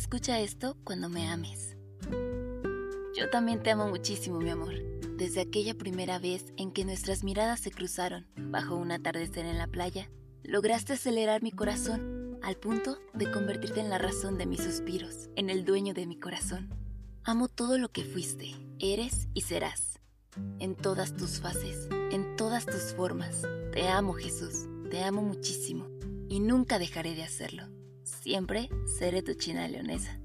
Escucha esto cuando me ames. Yo también te amo muchísimo, mi amor. Desde aquella primera vez en que nuestras miradas se cruzaron bajo un atardecer en la playa, lograste acelerar mi corazón al punto de convertirte en la razón de mis suspiros, en el dueño de mi corazón. Amo todo lo que fuiste, eres y serás, en todas tus fases, en todas tus formas. Te amo, Jesús, te amo muchísimo y nunca dejaré de hacerlo. Siempre seré tu china leonesa.